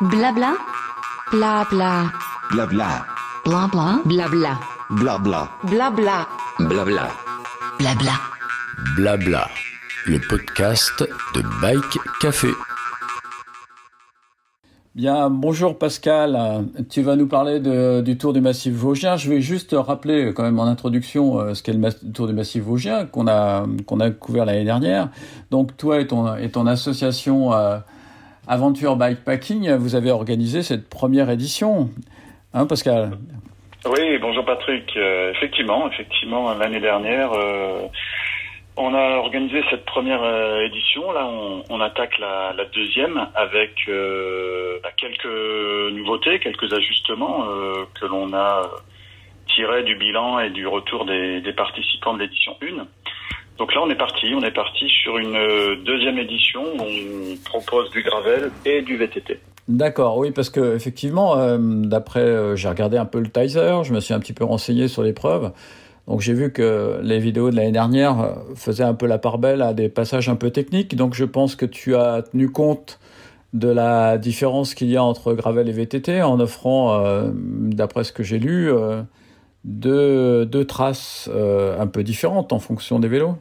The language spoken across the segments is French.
Blabla. Blabla. Blabla. Blabla. Blabla. Blabla. Blabla. Blabla. Blabla. Blabla. Le podcast de Bike Café. Bien, bonjour Pascal. Tu vas nous parler de- du Tour du Massif Vosgien. Je vais juste rappeler quand même en introduction euh, ce qu'est le Tour du Massif Vosgien qu'on a qu'on a couvert l'année dernière. Donc toi et ton et ton association euh, Aventure Bikepacking, vous avez organisé cette première édition, hein Pascal? Oui, bonjour Patrick. Euh, effectivement, effectivement, l'année dernière, euh, on a organisé cette première euh, édition. Là, on, attaque la, deuxième avec bah, quelques nouveautés, quelques ajustements que l'on a tirés du bilan et du retour des, des participants de l'édition 1. Donc là, on est parti. On est parti sur une euh, deuxième édition où on propose du gravel et du VTT. D'accord, oui, parce que effectivement, euh, d'après, euh, j'ai regardé un peu le Tizer, je me suis un petit peu renseigné sur l'épreuve. Donc j'ai vu que les vidéos de l'année dernière faisaient un peu la part belle à des passages un peu techniques. Donc je pense que tu as tenu compte de la différence qu'il y a entre gravel et VTT en offrant, d'après ce que j'ai lu, deux, deux traces un peu différentes en fonction des vélos.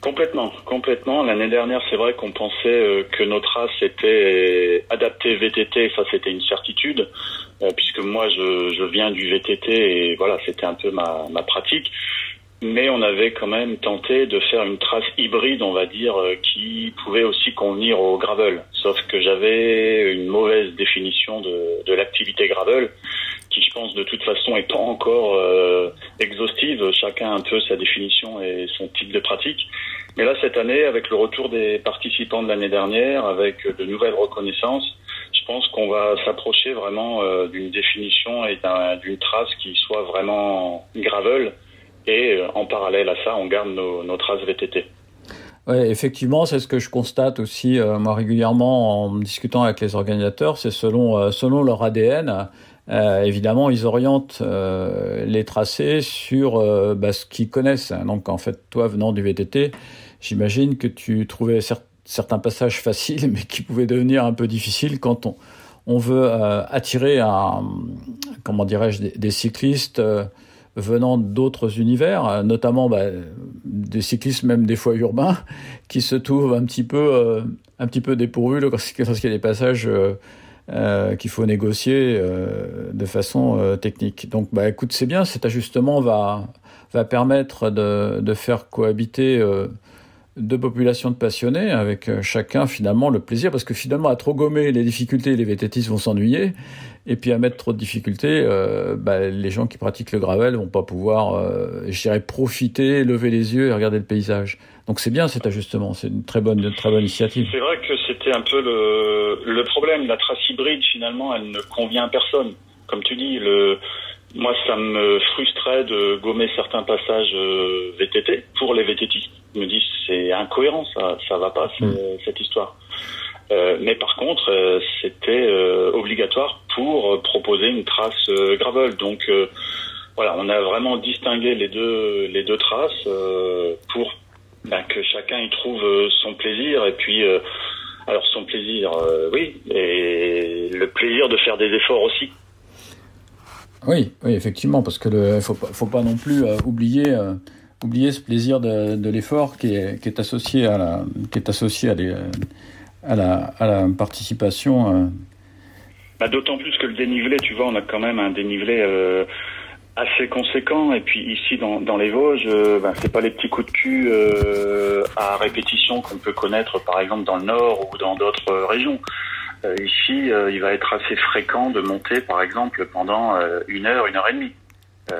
Complètement, complètement. L'année dernière, c'est vrai qu'on pensait euh, que nos traces étaient adaptées VTT, ça c'était une certitude, euh, puisque moi je, je viens du VTT et voilà, c'était un peu ma, ma pratique. Mais on avait quand même tenté de faire une trace hybride, on va dire, euh, qui pouvait aussi convenir au gravel. Sauf que j'avais une mauvaise définition de, de l'activité gravel, je pense de toute façon est pas encore euh, exhaustive. Chacun un peu sa définition et son type de pratique. Mais là, cette année, avec le retour des participants de l'année dernière, avec de nouvelles reconnaissances, je pense qu'on va s'approcher vraiment euh, d'une définition et d'un- d'une trace qui soit vraiment gravel. Et euh, en parallèle à ça, on garde nos, traces VTT. Ouais, effectivement, c'est ce que je constate aussi moi régulièrement en discutant avec les organisateurs. C'est selon selon leur ADN. Euh, évidemment, ils orientent euh, les tracés sur euh, bah, ce qu'ils connaissent. Donc, en fait, toi, venant du VTT, j'imagine que tu trouvais cer- certains passages faciles, mais qui pouvaient devenir un peu difficiles quand on veut attirer comment dirais-je des, cyclistes. venant d'autres univers, notamment bah, des cyclistes même des fois urbains, qui se trouvent un petit peu, un petit peu dépourvus lorsqu'il y a des passages euh, qu'il faut négocier euh, de façon euh, technique. Donc, bah, écoute, c'est bien, cet ajustement va, permettre de, faire cohabiter deux populations de passionnés avec chacun finalement le plaisir, parce que finalement à trop gommer les difficultés, les VTTistes vont s'ennuyer, et puis à mettre trop de difficultés, bah, les gens qui pratiquent le gravel vont pas pouvoir, je dirais, profiter, lever les yeux et regarder le paysage. Donc c'est bien cet ajustement, c'est une très bonne, une très bonne initiative. C'est vrai que c'était un peu le, le problème. La trace hybride, finalement, elle ne convient à personne. Comme tu dis, le, moi, ça me frustrait de gommer certains passages euh, VTT pour les VTT. Je me dis, c'est incohérent, ça, ça va pas, c'est- cette histoire. Euh, mais par contre, euh, c'était euh, obligatoire pour proposer une trace euh, gravel. Donc euh, voilà, on a vraiment distingué les deux les deux traces euh, pour ben, que chacun y trouve euh, son plaisir et puis euh, alors son plaisir, euh, oui, et le plaisir de faire des efforts aussi. Oui, oui, effectivement, parce que le, faut pas, faut pas non plus euh, oublier, oublier ce plaisir de, de l'effort qui est, qui est associé à la, qui est associé à, des, à la, à la participation. Bah, D'autant plus que le dénivelé, tu vois, on a quand même un dénivelé euh, assez conséquent. Et puis ici, dans, dans les Vosges, euh, bah, c'est pas les petits coups de cul euh, à répétition qu'on peut connaître, par exemple, dans le Nord ou dans d'autres euh, régions. Euh, ici, il va être assez fréquent de monter, par exemple, pendant une heure, une heure et demie.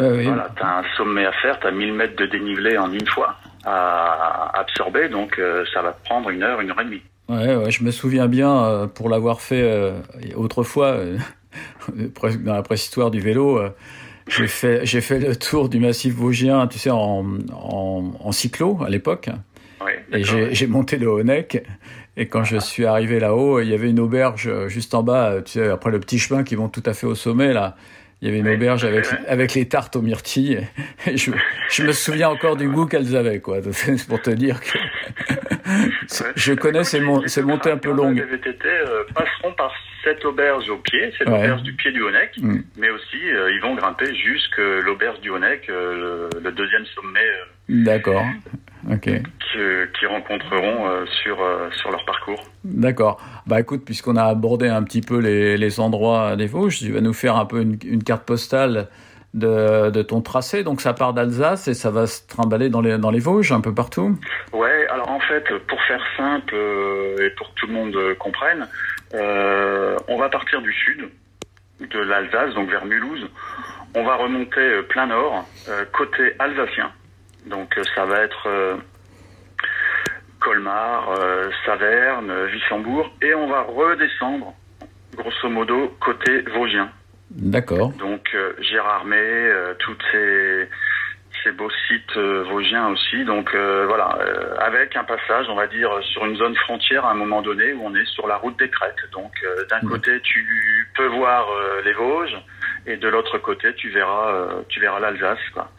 Oui. Voilà, t'as un sommet à faire, t'as 1000 mètres de dénivelé en une fois à absorber, donc ça va prendre une heure, une heure et demie. Ouais, ouais, je me souviens bien, pour l'avoir fait autrefois, dans la préhistoire du vélo, j'ai fait, j'ai fait le tour du massif vosgien, tu sais, en, en, en cyclo à l'époque. Oui, Et j'ai j'ai monté le Honeck. Et quand je suis arrivé là-haut, il y avait une auberge euh, juste en bas, tu sais, après le petit chemin qui vont tout à fait au sommet, là. Il y avait une Oui, auberge avec, avec les tartes aux myrtilles. Et je, je me souviens encore du goût qu'elles avaient, quoi. C'est pour te dire que je connais ces, mon- ces montées un peu longues. Les VTT euh, passeront par cette auberge au pied, cette Ouais. auberge du pied du Honeck, Mm. mais aussi euh, ils vont grimper jusque l'auberge du Honeck, euh, le, le deuxième sommet euh, D'accord. Ok. que- qu'ils rencontreront euh, sur, euh, sur leur parcours. D'accord. Bah écoute, puisqu'on a abordé un petit peu les, les endroits des Vosges, tu vas nous faire un peu une, une carte postale de, de ton tracé. Donc ça part d'Alsace et ça va se trimballer dans les, dans les Vosges, un peu partout. Ouais, alors en fait, pour faire simple euh, et pour que tout le monde comprenne, euh, on va partir du sud de l'Alsace, donc vers Mulhouse. On va remonter plein nord, euh, côté alsacien. Donc euh, ça va être euh, Colmar, euh, Saverne, Wissembourg, et on va redescendre, grosso modo, côté vosgien. D'accord. Donc Gérardmer, toutes ces, ces beaux sites euh, vosgiens aussi. Donc euh, voilà, euh, avec un passage, on va dire, sur une zone frontière à un moment donné où on est sur la route des crêtes. Donc d'un côté tu peux voir les Vosges et de l'autre côté tu verras tu verras l'Alsace quoi.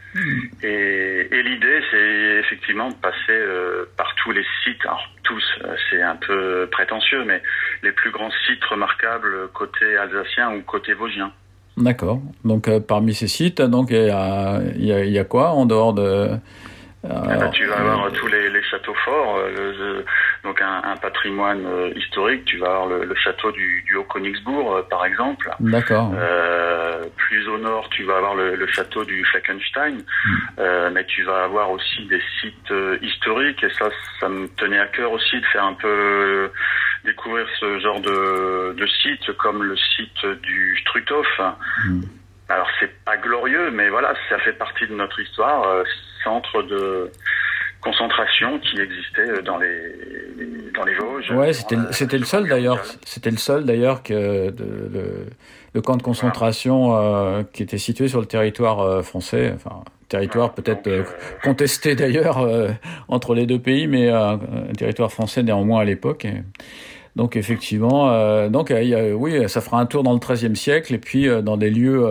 Et, et l'idée c'est effectivement de passer euh, par tous les sites, alors tous, euh, c'est un peu prétentieux, mais les plus grands sites remarquables côté alsacien ou côté vosgien. D'accord. Donc euh, parmi ces sites, donc il y a, y y quoi en dehors de... Eh ben, alors, tu vas avoir tous les, les châteaux forts, le- donc un, un patrimoine euh, historique. Tu vas avoir le, le château du, du Haut-Königsbourg, euh, par exemple. D'accord. Euh, plus au nord, tu vas avoir le, le château du Fleckenstein, Euh, mais tu vas avoir aussi des sites euh, historiques. Et ça, ça me tenait à cœur aussi de faire un peu euh, découvrir ce genre de, de sites, comme le site du Struthof. Mm. Alors c'est pas glorieux, mais voilà, ça fait partie de notre histoire, euh, centre de concentration qui existait dans les dans les Vosges. Ouais, c'était Euh, c'était le seul d'ailleurs. C'était le seul d'ailleurs que de, le, le camp de concentration euh, qui était situé sur le territoire euh, français. Enfin, territoire Voilà, peut-être euh, contesté d'ailleurs entre les deux pays, mais un territoire français néanmoins à l'époque. Donc effectivement, euh, donc euh, il y a- oui, ça fera un tour dans le XIIIe siècle et puis euh, dans des lieux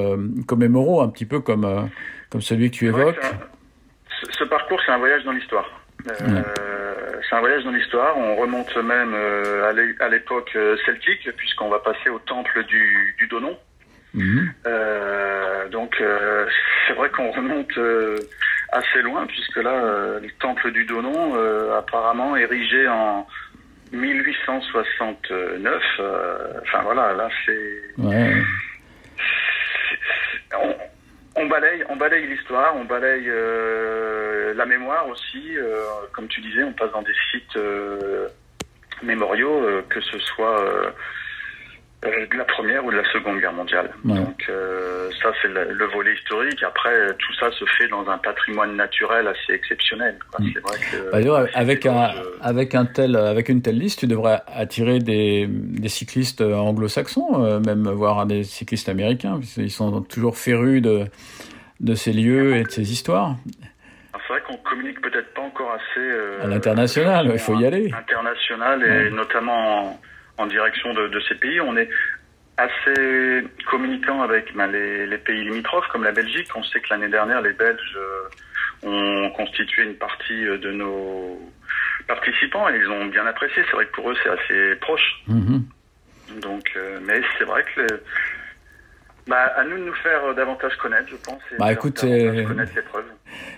commémoraux, un petit peu comme comme celui que tu évoques. Ce, parcours, c'est un voyage dans l'histoire. Euh, C'est un voyage dans l'histoire. On remonte même euh, à l'é- à l'époque euh, celtique, puisqu'on va passer au temple du, du Donon. Mhm. Euh, donc, euh, c'est vrai qu'on remonte euh, assez loin, puisque là, le temple du Donon, euh, apparemment érigé en 1869. euh, Enfin voilà, là c'est Ouais. On, balaye, on balaye l'histoire, on balaye euh, la mémoire aussi. euh, comme tu disais, on passe dans des sites euh, mémoriaux, que ce soit de la première ou de la seconde guerre mondiale. Ouais. Donc euh, ça, c'est le, le volet historique. Après, euh, tout ça se fait dans un patrimoine naturel assez exceptionnel. quoi. Mm. C'est vrai que Bah, d'ailleurs, avec un, euh, avec un tel, avec une telle liste, tu devrais attirer des, des cyclistes anglo-saxons, euh, même voire des cyclistes américains, parce qu'ils sont toujours férus de, de ces lieux et de ces histoires. Alors, C'est vrai qu'on communique peut-être pas encore assez euh, À l'international, il faut y aller. International et Ouais. notamment en, en direction de, de ces pays. On est assez communicant avec ben, les, les pays limitrophes comme la Belgique. On sait que l'année dernière, les Belges euh, ont constitué une partie euh, de nos participants et ils ont bien apprécié. C'est vrai que pour eux, c'est assez proche. Mhm. Donc, euh, mais c'est vrai que le- bah, à nous de nous faire davantage connaître, je pense. et Bah, écoute, connaître.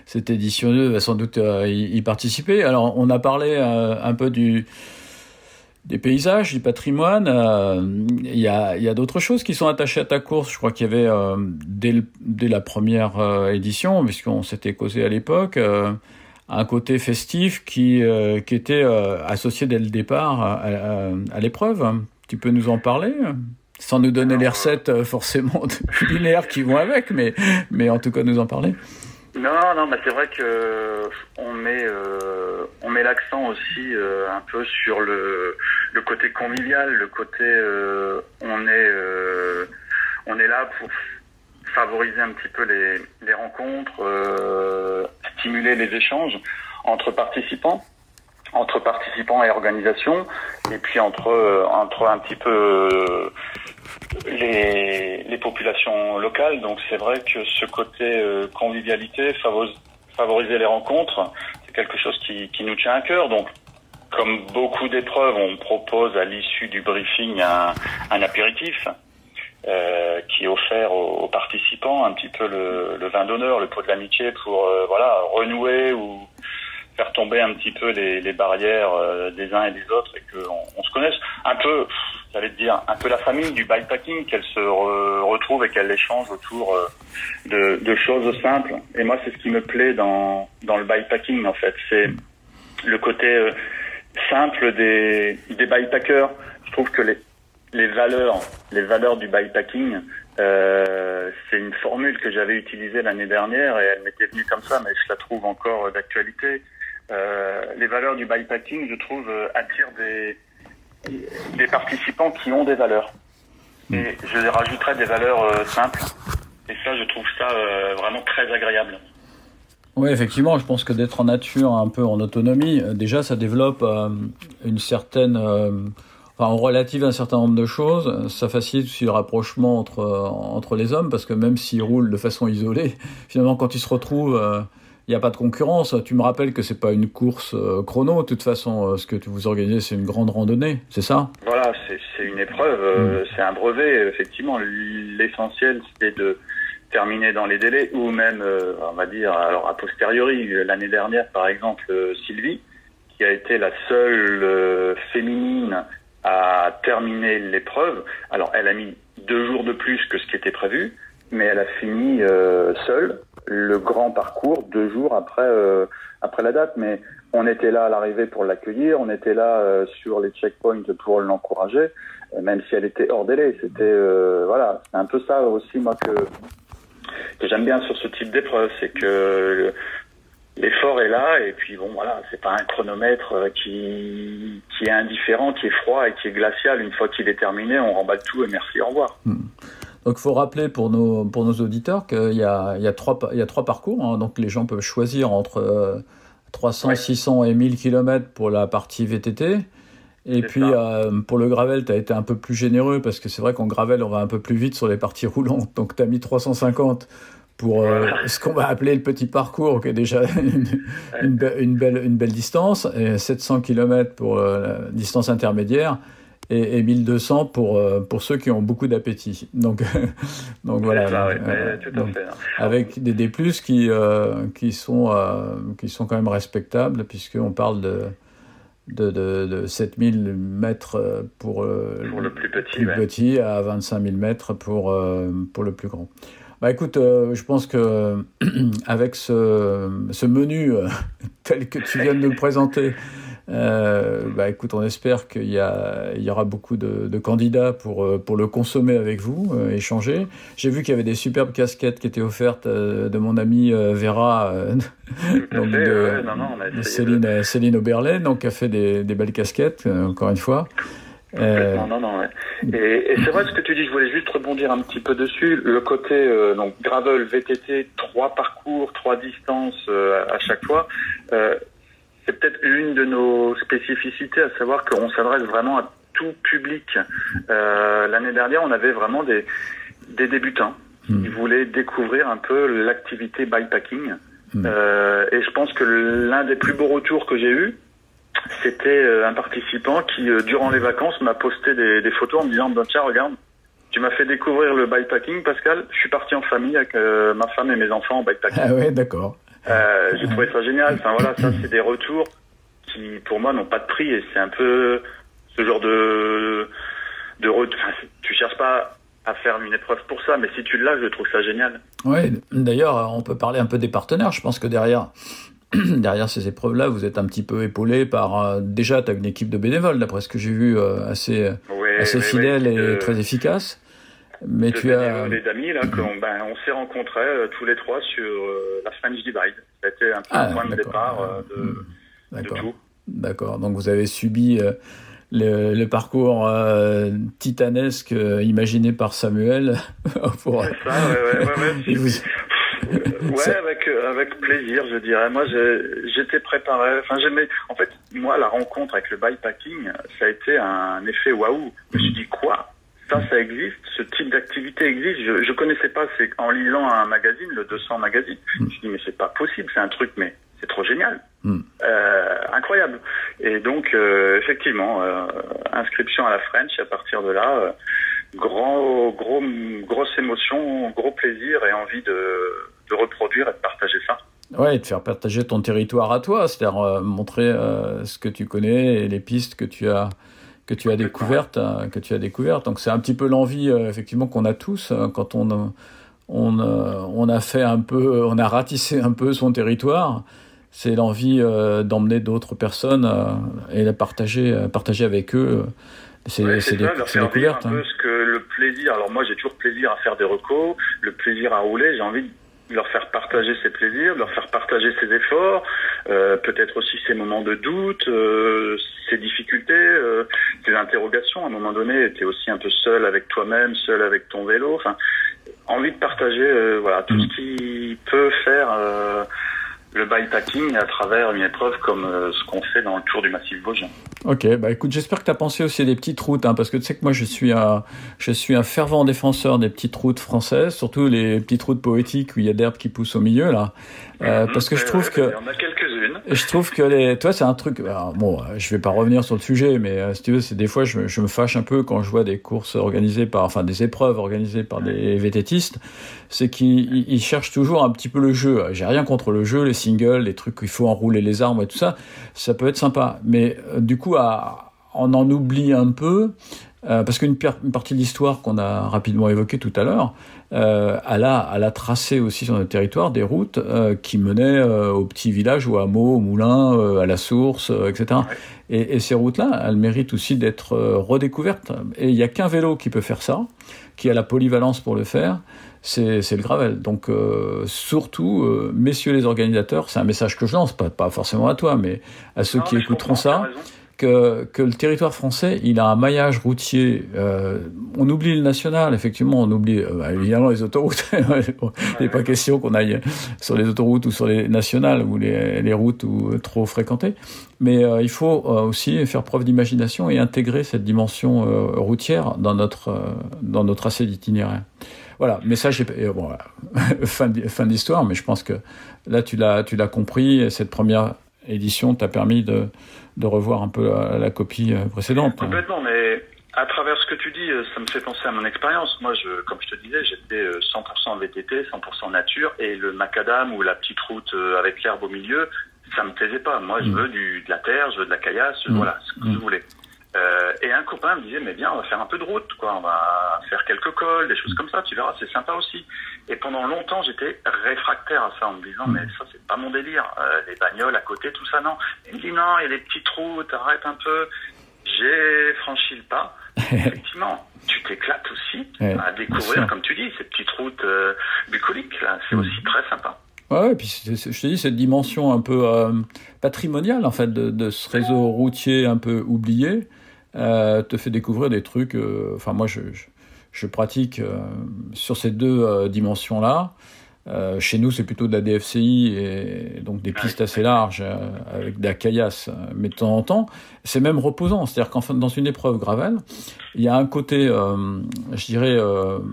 Cette édition 2 va sans doute euh, y, y participer. Alors, on a parlé euh, un peu du, des paysages, du patrimoine. euh, Il y a, d'autres choses qui sont attachées à ta course. Je crois qu'il y avait, euh, dès, la première euh, édition, puisqu'on s'était causé à l'époque, euh, un côté festif qui, était associé dès le départ à, l'épreuve. Tu peux nous en parler? Sans nous donner les recettes forcément culinaires qui vont avec, mais en tout cas nous en parler. Non, non, mais c'est vrai que on met euh, on met l'accent aussi euh, un peu sur le le côté convivial, le côté euh, on est euh, on est là pour favoriser un petit peu les les rencontres, euh, stimuler les échanges entre participants, entre participants et organisations, et puis entre euh, entre un petit peu euh, les, les populations locales. Donc c'est vrai que ce côté euh, convivialité, favoris- favoriser les rencontres, c'est quelque chose qui, qui nous tient à cœur. Donc comme beaucoup d'épreuves, on propose à l'issue du briefing un, un apéritif euh, qui est offert aux, aux, participants, un petit peu le, le vin d'honneur, le pot de l'amitié pour euh, voilà renouer ou faire tomber un petit peu les, barrières euh, des uns et des autres et qu'on on se connaisse un peu, j'allais te dire, un peu la famille du bikepacking, qu'elle se re, retrouve et qu'elle échange autour euh, de, choses simples. Et moi, c'est ce qui me plaît dans, dans le bikepacking en fait, c'est le côté euh, simple des, des bikepackers. Je trouve que les, les valeurs, les valeurs du bikepacking, c'est une formule que j'avais utilisée l'année dernière et elle m'était venue comme ça, mais je la trouve encore d'actualité. Euh, les valeurs du bikepacking, je trouve, euh, attirent des, des participants qui ont des valeurs. Et je rajouterais des valeurs euh, simples. Et ça, je trouve ça vraiment très agréable. Oui, effectivement, je pense que d'être en nature, un peu en autonomie, déjà, ça développe une certaine Enfin, on relative un certain nombre de choses. Ça facilite aussi le rapprochement entre, entre les hommes, parce que même s'ils roulent de façon isolée, finalement, quand ils se retrouvent, il euh, n'y a pas de concurrence. Tu me rappelles que c'est pas une course euh, chrono. De toute façon, euh, ce que vous organisez, c'est une grande randonnée, c'est ça? Voilà, c'est une épreuve, mm. c'est un brevet. Effectivement, l'essentiel, c'est de terminer dans les délais, ou même, on va dire, alors a posteriori, l'année dernière, par exemple, Sylvie, qui a été la seule féminine a terminé l'épreuve. Alors, elle a mis deux jours de plus que ce qui était prévu, mais elle a fini euh, seule le grand parcours deux jours après euh, après la date. Mais on était là à l'arrivée pour l'accueillir, on était là euh, sur les checkpoints pour l'encourager, même si elle était hors délai. C'était euh, voilà, c'est un peu ça aussi moi que j'aime bien sur ce type d'épreuve, c'est que l'effort est là et puis bon voilà c'est pas un chronomètre euh, qui qui est indifférent qui est froid et qui est glacial une fois qu'il est terminé on remballe tout et merci au revoir hmm. Donc il faut rappeler pour nos pour nos auditeurs qu'il y a il y a trois il y a trois parcours hein, donc les gens peuvent choisir entre euh, 300 ouais. 600 et 1000 km pour la partie VTT et puis euh, pour le gravel, tu as été un peu plus généreux parce que c'est vrai qu'en gravel, on va un peu plus vite sur les parties roulantes. Donc tu as mis 350 pour euh, ce qu'on va appeler le petit parcours, qui est déjà une, une, be une belle, une belle distance, et 700 km pour euh, la distance intermédiaire, et, et 1200 pour, euh, pour ceux qui ont beaucoup d'appétit. Donc, donc voilà. Ça, oui, euh, tout à fait. Avec des D+, qui, euh, qui, sont, qui sont quand même respectables, puisqu'on parle de de, de, de 7000 mètres pour, pour le plus petit, plus ouais. petit à 25 000 mètres pour, pour le plus grand. Bah écoute, euh, je pense que avec ce, ce menu tel que tu viens de nous le présenter, euh, bah écoute, on espère qu'il y, il y aura beaucoup de, de, candidats pour, pour le consommer avec vous, euh, échanger. J'ai vu qu'il y avait des superbes casquettes qui étaient offertes euh, de mon ami Vera, donc fait, de, non, Céline, de... Céline Oberlin, donc qui a fait des, des belles casquettes, encore une fois. Euh... Non, non, non. Ouais. Et, et c'est vrai ce que tu dis. Je voulais juste rebondir un petit peu dessus. Le côté euh, donc gravel, VTT, trois parcours, trois distances euh, à chaque fois. Euh, c'est peut-être une de nos spécificités, à savoir qu'on s'adresse vraiment à tout public. Euh, l'année dernière, on avait vraiment des des débutants mmh. qui voulaient découvrir un peu l'activité bikepacking. Mmh. et je pense que l'un des plus beaux retours que j'ai eu c'était euh, un participant qui, euh, durant les vacances, m'a posté des, des, photos en me disant bah, Tiens, regarde, tu m'as fait découvrir le bikepacking, Pascal. Je suis parti en famille avec euh, ma femme et mes enfants en bikepacking. Ah ouais, d'accord. Euh, J'ai trouvé ça génial. Enfin voilà, ça, c'est des retours qui, pour moi, n'ont pas de prix et c'est un peu ce genre de. de enfin, tu cherches pas à faire une épreuve pour ça, mais si tu l'as, je trouve ça génial. Oui, d'ailleurs, on peut parler un peu des partenaires. Je pense que derrière, derrière ces épreuves-là, vous êtes un petit peu épaulé par euh, déjà tu as une équipe de bénévoles, d'après ce que j'ai vu, euh, assez assez fidèle et très efficace. Mais de tu as les amis là, qu'on, ben, on s'est rencontrés euh, tous les trois sur euh, la Divide. Ça a été un peu ah, le point de départ de, de, tout. D'accord. Donc vous avez subi le, le, parcours euh, titanesque euh, imaginé par Samuel. pour... Ça, ouais, ouais, ouais, vous... ouais, avec avec plaisir, je dirais. Moi, j'étais préparé. Enfin, j'aimais. En fait, moi, la rencontre avec le bikepacking, ça a été un effet waouh. Je me suis dit quoi? Ça, ça existe. Ce type d'activité existe. Je je connaissais pas. C'est en lisant un magazine, le 200 magazine. Je me suis dit mais c'est pas possible. C'est un truc mais c'est trop génial. Mm. Euh, incroyable. Et donc, euh, effectivement, euh, inscription à la French. À partir de là, grand, gros, grosse émotion, gros plaisir et envie de, de reproduire et de partager ça. Ouais, et de faire partager ton territoire à toi, c'est-à-dire montrer ce que tu connais et les pistes que tu as que tu as découvertes, euh, que tu as découvertes. Donc c'est un petit peu l'envie euh, effectivement qu'on a tous euh, quand on on on a fait un peu, on a ratissé un peu son territoire. C'est l'envie d'emmener d'autres personnes et de partager partager avec eux. C'est Ouais, des, découvertes. un hein. peu ce que le plaisir. Alors moi, j'ai toujours plaisir à faire des recos, le plaisir à rouler. J'ai envie de leur faire partager ses plaisirs, de leur faire partager ses efforts, euh, peut-être aussi ses moments de doute, euh, ses difficultés, euh, ses interrogations. À un moment donné, tu es aussi un peu seul avec toi-même, seul avec ton vélo. Enfin, envie de partager, euh, voilà, tout Mm. ce qui peut faire. euh, le bikepacking à travers une épreuve comme ce qu'on fait dans le Tour du Massif Vosgien. Ok, bah écoute, j'espère que tu as pensé aussi à des petites routes, hein, parce que tu sais que moi je suis un, je suis un fervent défenseur des petites routes françaises, surtout les petites routes poétiques où il y a d'herbes qui poussent au milieu là, Euh, parce que je trouve que Il y en a quelques-unes. Je trouve que les, toi, c'est un truc. alors, bon, euh, je vais pas revenir sur le sujet, mais euh, si tu veux, c'est des fois, je, me- je me fâche un peu quand je vois des courses organisées par, enfin, des épreuves organisées par des vététistes. C'est qu'ils ils- ils cherchent toujours un petit peu le jeu. J'ai rien contre le jeu, les singles, les trucs qu'il faut enrouler les armes et tout ça. Ça peut être sympa, mais euh, du coup, à, on en oublie un peu. euh, parce qu'une partie de l'histoire qu'on a rapidement évoquée tout à l'heure, euh, elle, a, elle a tracé aussi sur notre territoire des routes euh, qui menaient euh, au petit village, au hameau, au moulin, euh, à la source, etc. Et, et ces routes-là, elles méritent aussi d'être redécouvertes. Et il n'y a qu'un vélo qui peut faire ça, qui a la polyvalence pour le faire, c'est le gravel. Donc surtout, messieurs les organisateurs, c'est un message que je lance, pas, pas forcément à toi, mais à ceux Non, qui écouteront ça. Que, que le territoire français, il a un maillage routier. euh, on oublie le national, effectivement, on oublie euh, bah, évidemment les autoroutes. il n'est pas question qu'on aille sur les autoroutes ou sur les nationales ou les, les routes ou, euh, trop fréquentées. Mais euh, il faut aussi faire preuve d'imagination et intégrer cette dimension routière dans notre, dans notre tracé d'itinéraire. Voilà, message est, bon, voilà. fin l'histoire, mais je pense que là tu l'as tu l'as compris. et Cette première édition t'a permis de, de revoir un peu la, la copie euh, précédente. Complètement, mais à travers ce que tu dis, euh, ça me fait penser à mon expérience. Moi, je, comme je te disais, j'étais euh, 100% VTT, 100% nature, et le macadam ou la petite route euh, avec l'herbe au milieu, ça me plaisait pas. Moi, je Mm. veux du, de la terre, je veux de la caillasse, Mm. voilà, ce que Mm. je voulais. Euh, et un copain me disait, mais bien, on va faire un peu de route, quoi. On va faire quelques cols, des choses comme ça, tu verras, c'est sympa aussi. Et pendant longtemps, j'étais réfractaire à ça, en me disant, Mm. mais ça, c'est pas mon délire. Euh, les bagnoles à côté, tout ça, non. Il me dit, non, il y a des petites routes, arrête un peu. J'ai franchi le pas. Effectivement, tu t'éclates aussi Ouais, à découvrir, comme tu dis, ces petites routes euh, bucoliques, là. C'est Mm. aussi très sympa. Ouais, ouais, puis je te dis, cette dimension un peu patrimoniale, en fait, de, de ce réseau routier un peu oublié, euh, te fait découvrir des trucs. euh, Enfin, moi, je, je, je pratique euh, sur ces deux dimensions-là. Euh, chez nous, c'est plutôt de la DFCI et donc des pistes assez larges avec de la caillasse, mais de temps en temps, c'est même reposant. C'est-à-dire qu'en dans une épreuve gravel, il y a un côté, je dirais,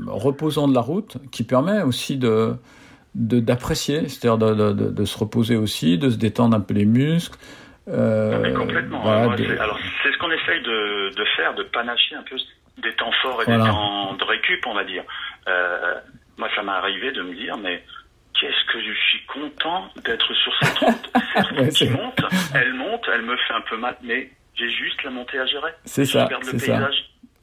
reposant de la route qui permet aussi de- d'apprécier, c'est-à-dire de, de, se reposer aussi, de se détendre un peu les muscles. Euh, Ah, mais complètement. voilà, Moi, de- c'est- alors, c'est ce qu'on essaye de, de faire, de panacher un peu des temps forts et Voilà. des temps de récup, on va dire. Euh, moi, ça m'est arrivé de me dire, mais qu'est-ce que je suis content d'être sur cette route. Cette Ouais, route qui monte, elle monte, elle me fait un peu mal, mais j'ai juste la montée à gérer. C'est Je ça, regarde le c'est ça.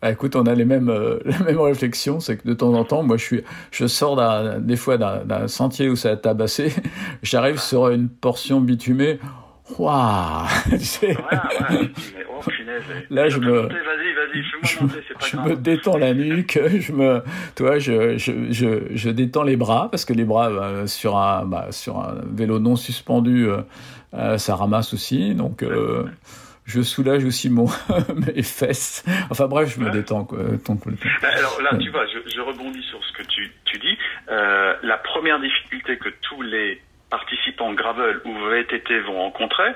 Bah, écoute, on a les mêmes, euh, les mêmes réflexions, c'est que de temps en temps, moi, je suis, je sors des fois d'un sentier où ça a tabassé, j'arrive sur une portion bitumée, waouh, oh. Là, je me- je me détends la nuque, je me, toi, je, je, je, je détends les bras parce que les bras euh, sur un, bah, sur un vélo non suspendu, euh, euh, ça ramasse aussi, donc. Euh, je soulage aussi mon mes fesses. Enfin bref, je me détends quoi, ton complètement. Bah, Alors là, tu vois, je, je rebondis sur ce que tu, tu dis. Euh, la première difficulté que tous les participants gravel ou VTT vont rencontrer,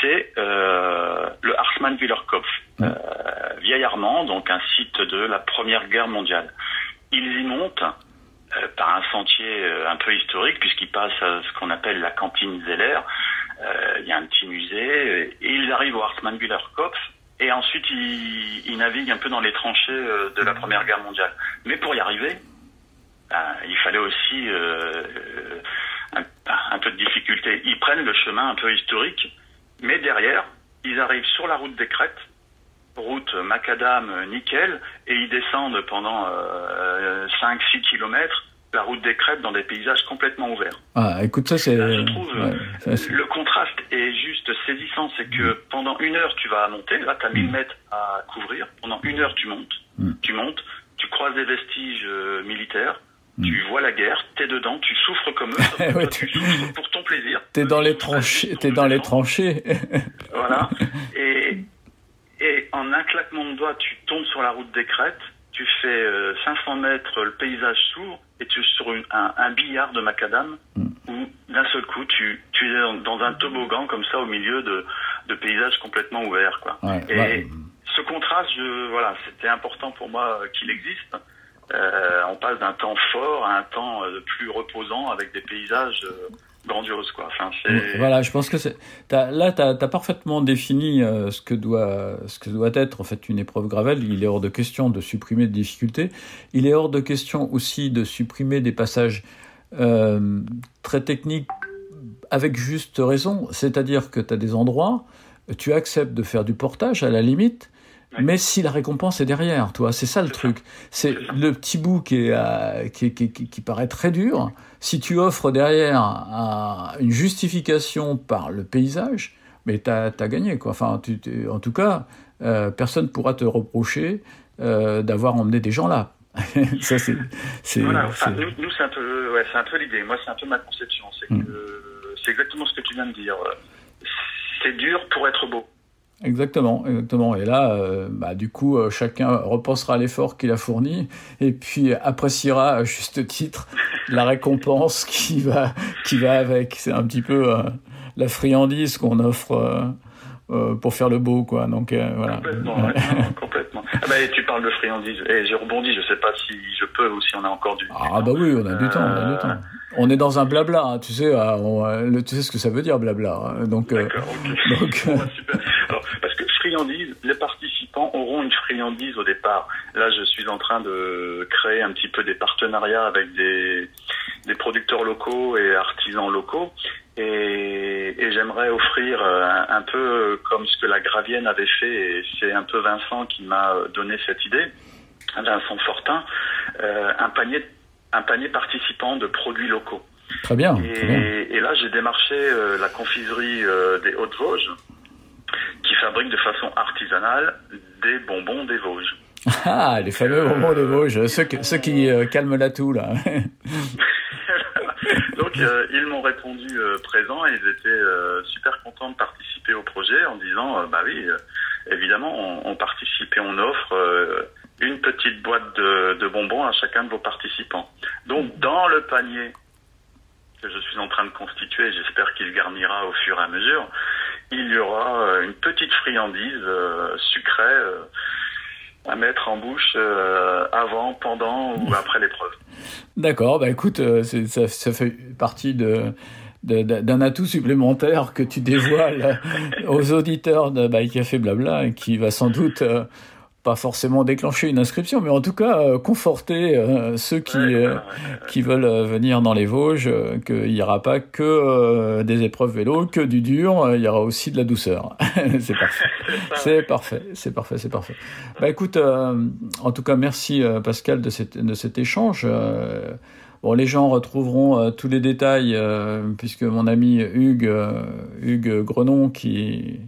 c'est euh, le Harsmann-Wielerkopf, Ouais. euh, vieil Armand, donc un site de la Première Guerre mondiale. Ils y montent euh, par un sentier euh, un peu historique puisqu'ils passent à ce qu'on appelle la cantine Zeller. Euh, Il y a un petit musée. Et ils arrivent au Hartmann-Müller Kopf. Et ensuite, ils, ils naviguent un peu dans les tranchées euh, de la Première Guerre mondiale. Mais pour y arriver, ben, il fallait aussi euh, un, un peu de difficulté. Ils prennent le chemin un peu historique, mais derrière, ils arrivent sur la route des crêtes, route macadam nickel, et ils descendent pendant euh, 5-6 kilomètres la route des crêtes dans des paysages complètement ouverts. Ah, écoute, ça c'est. Je trouve ouais, ça, c'est- le contraste est juste saisissant, c'est que pendant une heure tu vas monter, là tu as 1000 mètres à couvrir, pendant une heure tu montes, Mm. tu montes, tu croises des vestiges euh, militaires, tu vois la guerre, t'es dedans, tu souffres comme eux, Ouais, tu souffres pour ton plaisir. T'es dans les tranchées. T'es dans le les tranchées. Voilà. Et, et en un claquement de doigts, tu tombes sur la route des crêtes, tu fais euh, 500 mètres, le paysage s'ouvre, et tu es sur une- un, un billard de macadam, où d'un seul coup, tu, tu es dans, dans un toboggan comme ça au milieu de, de paysages complètement ouverts. Quoi. Ouais, et ouais. ce contraste, je, voilà, c'était important pour moi euh, qu'il existe. Euh, on passe d'un temps fort à un temps euh, plus reposant avec des paysages euh, grandioses. Quoi. C'est... Voilà, je pense que c'est. là, tu as, parfaitement défini euh, ce, que doit, ce que doit être en fait une épreuve Gravel. Il est hors de question de supprimer des difficultés. Il est hors de question aussi de supprimer des passages euh, très techniques avec juste raison. C'est-à-dire que tu as des endroits, tu acceptes de faire du portage à la limite. Ouais. Mais si la récompense est derrière, toi, c'est ça le truc. C'est le petit bout qui, est, euh, qui, qui, qui, qui paraît très dur. Si tu offres derrière un- une justification par le paysage, mais t'as as gagné quoi. Enfin, tu, tu- en tout cas, euh, personne pourra te reprocher euh, d'avoir emmené des gens là. ça c'est c'est Voilà, enfin, nous, nous c'est un peu, ouais, c'est un peu l'idée. Moi, c'est un peu ma conception. C'est Mm. que c'est exactement ce que tu viens de dire. C'est dur pour être beau. Exactement exactement. Et là, euh, bah, du coup, euh, chacun repensera l'effort qu'il a fourni et puis appréciera à juste titre la récompense qui va qui va avec. C'est un petit peu euh, la friandise qu'on offre. pour faire le beau, quoi. Donc voilà. Complètement, ouais, non, complètement. Ah bah, et tu parles de friandise. Et j'ai rebondi. Je sais pas si je peux ou si on a encore du. Ah bah oui, on a du temps, on a du temps. On est dans un blabla, hein, tu sais, on, le- tu sais ce que ça veut dire blabla. hein. Donc, D'accord, ok. donc Bon, bah, super. Friandise, les participants auront une friandise au départ. Là, je suis en train de créer un petit peu des partenariats avec des, des producteurs locaux et artisans locaux. Et, et j'aimerais offrir euh, un, un peu comme ce que la Gravienne avait fait. Et c'est un peu Vincent qui m'a donné cette idée. Vincent Fortin, euh, un panier, un panier participant de produits locaux. très bien, très bien. Et, et là, j'ai démarché euh, la confiserie euh, des Hautes-Vosges, qui fabrique de façon artisanale des bonbons des Vosges. Ah, les fameux moments de Vosges, ceux, qui- ceux qui euh, calment la toux, là. Donc, euh, ils m'ont répondu euh, présent et ils étaient euh, super contents de participer au projet en disant, bah oui, évidemment, on, on participe et on offre une petite boîte de, de bonbons à chacun de vos participants. Donc, dans le panier que je suis en train de constituer, j'espère qu'il garnira au fur et à mesure, il y aura euh, une petite friandise euh, sucrée euh, à mettre en bouche euh, avant, pendant ou après l'épreuve. D'accord, bah écoute, euh, ça, ça fait partie de d'un atout supplémentaire que tu dévoiles aux auditeurs de By Café Blabla et qui va sans doute euh, pas forcément déclencher une inscription, mais en tout cas euh, conforter euh, ceux qui, euh, qui veulent venir dans les Vosges, qu'il n'y aura pas que des épreuves vélo, que du dur, il y aura aussi de la douceur. c'est parfait. C'est parfait, c'est parfait, c'est parfait. Bah écoute, en tout cas, merci Pascal de, cette, de cet échange. Bon, les gens retrouveront euh, tous les détails euh, puisque mon ami Hugues, euh, Hugues Grenon, qui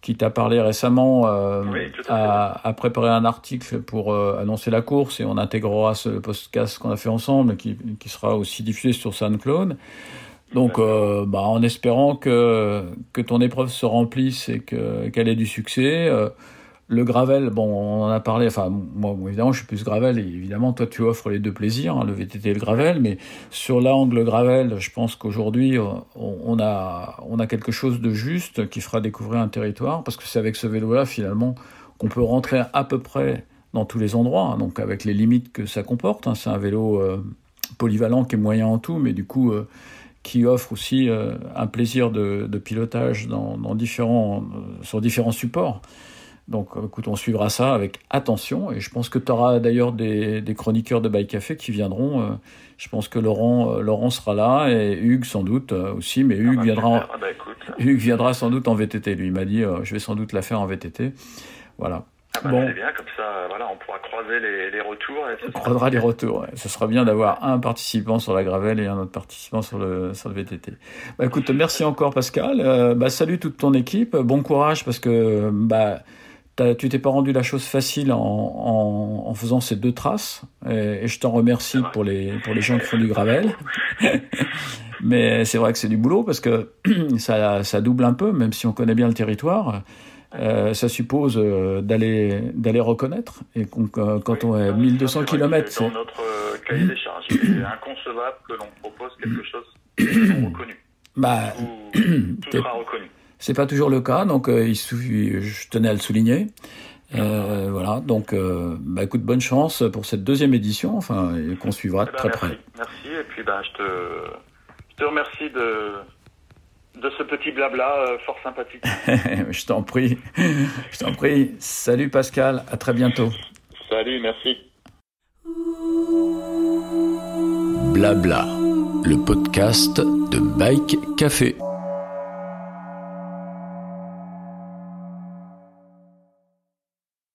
qui t'a parlé récemment, euh, Oui, à a préparé un article pour euh, annoncer la course et on intégrera ce podcast qu'on a fait ensemble qui, qui sera aussi diffusé sur SoundCloud. Donc, euh, bah, en espérant que, que ton épreuve se remplisse et que, qu'elle ait du succès. Le gravel, bon, on en a parlé, enfin, moi, évidemment, je suis plus gravel, et évidemment, toi, tu offres les deux plaisirs, hein, le VTT et le gravel, mais sur l'angle gravel, je pense qu'aujourd'hui, euh, on, a, quelque chose de juste qui fera découvrir un territoire, parce que c'est avec ce vélo-là, finalement, qu'on peut rentrer à peu près dans tous les endroits, hein, donc avec les limites que ça comporte. hein. c'est un vélo euh, polyvalent qui est moyen en tout, mais du coup, euh, qui offre aussi un plaisir de, pilotage sur différents supports. Donc écoute, on suivra ça avec attention et je pense que tu auras d'ailleurs des, chroniqueurs de Bike Café qui viendront. je pense que Laurent, Laurent sera là et Hugues sans doute aussi, mais Hugues, ah bah, viendra, ah bah, Hugues viendra sans doute en VTT. Lui, il m'a dit je vais sans doute la faire en VTT. Voilà. Ah bah, C'est bien, comme ça, voilà, on pourra croiser les, retours. on croisera les retours. Ce sera bien d'avoir un participant sur la gravelle et un autre participant sur le, sur le VTT. Bah, écoute, merci encore Pascal. Euh, bah, salut toute ton équipe. Bon courage parce que bah, tu t'es pas rendu la chose facile en, en, faisant ces deux traces. Et, je t'en remercie pour les, pour les gens qui font du gravel. Mais c'est vrai que c'est du boulot parce que ça, ça double un peu, même si on connaît bien le territoire. Euh, ça suppose euh, d'aller d'aller reconnaître. Et euh, quand on est 1200 km, dans notre cahier des charges, c'est inconcevable que l'on propose quelque chose de reconnu. Bah, tout, sera reconnu. C'est pas toujours le cas, donc il suffit, je tenais à le souligner. voilà, donc bah, écoute, bonne chance pour cette deuxième édition, enfin, qu'on suivra de eh ben, très merci, près. Merci, et puis bah, je, te, je te remercie de, de ce petit blabla euh, fort sympathique. je t'en prie. Je t'en prie. Salut Pascal, à très bientôt. Salut, merci. Blabla, le podcast de Bike Café.